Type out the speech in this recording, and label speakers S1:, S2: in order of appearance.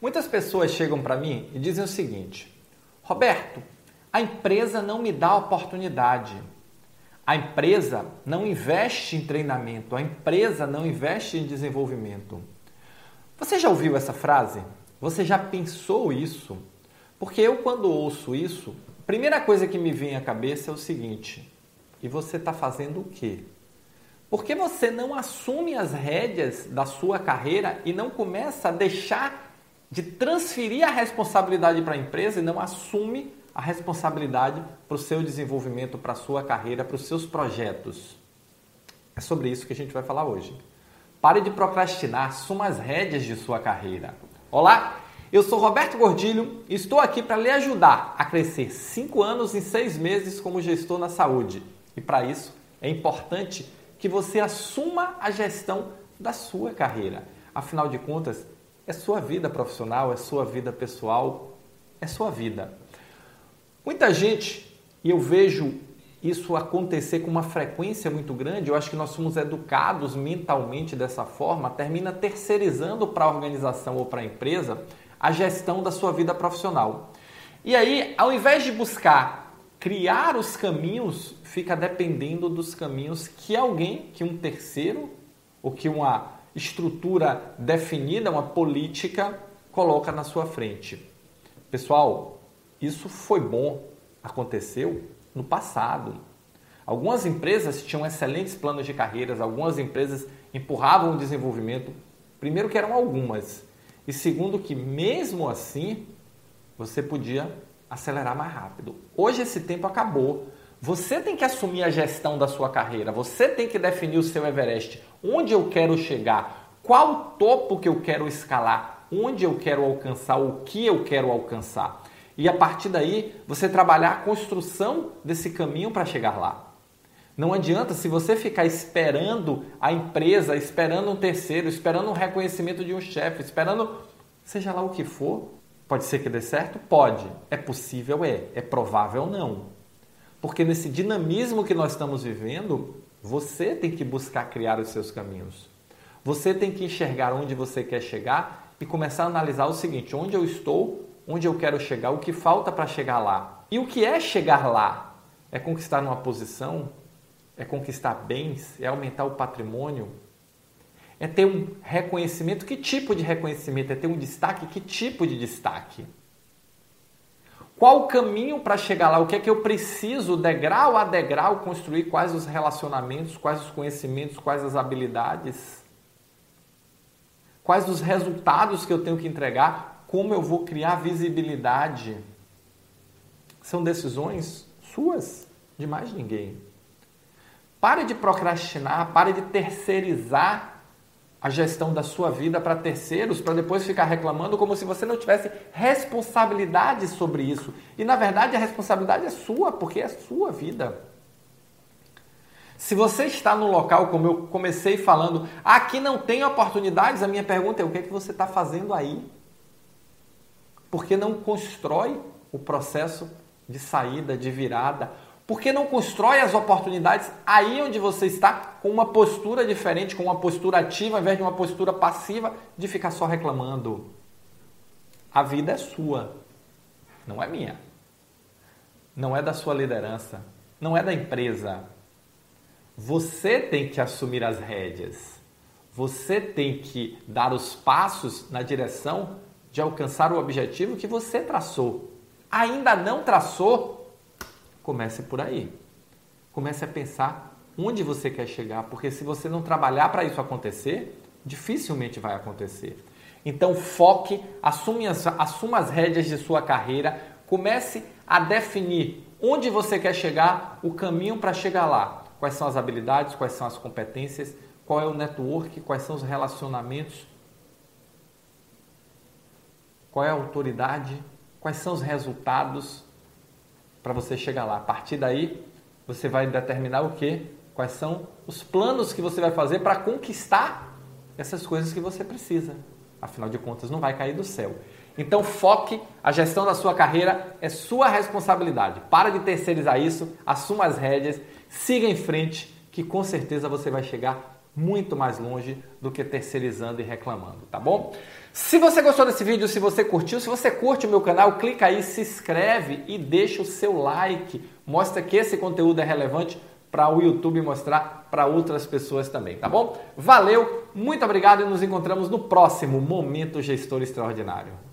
S1: Muitas pessoas chegam para mim e dizem o seguinte: Roberto, a empresa não me dá oportunidade. A empresa não investe em treinamento, a empresa não investe em desenvolvimento. Você já ouviu essa frase? Você já pensou isso? Porque eu, quando ouço isso, a primeira coisa que me vem à cabeça é o seguinte: e você está fazendo o quê? Por que você não assume as rédeas da sua carreira e não começa a deixar de transferir a responsabilidade para a empresa e não assume a responsabilidade para o seu desenvolvimento, para a sua carreira, para os seus projetos. É sobre isso que a gente vai falar hoje. Pare de procrastinar, assuma as rédeas de sua carreira. Olá, eu sou Roberto Gordilho e estou aqui para lhe ajudar a crescer 5 anos em 6 meses como gestor na saúde. E para isso é importante que você assuma a gestão da sua carreira. Afinal de contas, é sua vida profissional, é sua vida pessoal, é sua vida. Muita gente, e eu vejo isso acontecer com uma frequência muito grande, eu acho que nós somos educados mentalmente dessa forma, termina terceirizando para a organização ou para a empresa a gestão da sua vida profissional. E aí, ao invés de buscar criar os caminhos, fica dependendo dos caminhos que alguém, que um terceiro ou que uma estrutura definida, uma política, coloca na sua frente. Pessoal, isso foi bom, aconteceu no passado. Algumas empresas tinham excelentes planos de carreiras, algumas empresas empurravam o desenvolvimento. Primeiro, que eram algumas, e segundo, que mesmo assim você podia acelerar mais rápido. Hoje esse tempo acabou. Você tem que assumir a gestão da sua carreira, você tem que definir o seu Everest, onde eu quero chegar, qual topo que eu quero escalar, onde eu quero alcançar, o que eu quero alcançar. E a partir daí, você trabalhar a construção desse caminho para chegar lá. Não adianta se você ficar esperando a empresa, esperando um terceiro, esperando um reconhecimento de um chefe, esperando seja lá o que for. Pode ser que dê certo? Pode. É possível? É. É provável? Não. Porque nesse dinamismo que nós estamos vivendo, você tem que buscar criar os seus caminhos. Você tem que enxergar onde você quer chegar e começar a analisar o seguinte: onde eu estou, onde eu quero chegar, o que falta para chegar lá. E o que é chegar lá? É conquistar uma posição? É conquistar bens? É aumentar o patrimônio? É ter um reconhecimento? Que tipo de reconhecimento? É ter um destaque? Que tipo de destaque? Qual o caminho para chegar lá? O que é que eu preciso, degrau a degrau, construir? Quais os relacionamentos, quais os conhecimentos, quais as habilidades? Quais os resultados que eu tenho que entregar? Como eu vou criar visibilidade? São decisões suas, de mais ninguém. Pare de procrastinar, pare de terceirizar a gestão da sua vida para terceiros, para depois ficar reclamando como se você não tivesse responsabilidade sobre isso. E na verdade a responsabilidade é sua, porque é sua vida. Se você está no local, como eu comecei falando, aqui não tem oportunidades, a minha pergunta é: o que, é que você está fazendo aí? Porque não constrói o processo de saída, de virada, por que não constrói as oportunidades aí onde você está com uma postura diferente, com uma postura ativa, ao invés de uma postura passiva de ficar só reclamando? A vida é sua, não é minha. Não é da sua liderança, não é da empresa. Você tem que assumir as rédeas. Você tem que dar os passos na direção de alcançar o objetivo que você traçou. Ainda não traçou? Comece por aí. Comece a pensar onde você quer chegar, porque se você não trabalhar para isso acontecer, dificilmente vai acontecer. Então foque, assuma as, assuma as rédeas de sua carreira, comece a definir onde você quer chegar, o caminho para chegar lá. Quais são as habilidades, quais são as competências, qual é o network, quais são os relacionamentos, qual é a autoridade, quais são os resultados para você chegar lá. A partir daí, você vai determinar o que? Quais são os planos que você vai fazer para conquistar essas coisas que você precisa. Afinal de contas, não vai cair do céu. Então, foque, a gestão da sua carreira é sua responsabilidade. Para de terceirizar isso, assuma as rédeas, siga em frente, que com certeza você vai chegar muito mais longe do que terceirizando e reclamando, tá bom? Se você gostou desse vídeo, se você curtiu, se você curte o meu canal, clica aí, se inscreve e deixa o seu like. Mostra que esse conteúdo é relevante para o YouTube mostrar para outras pessoas também, tá bom? Valeu, muito obrigado e nos encontramos no próximo Momento Gestor Extraordinário.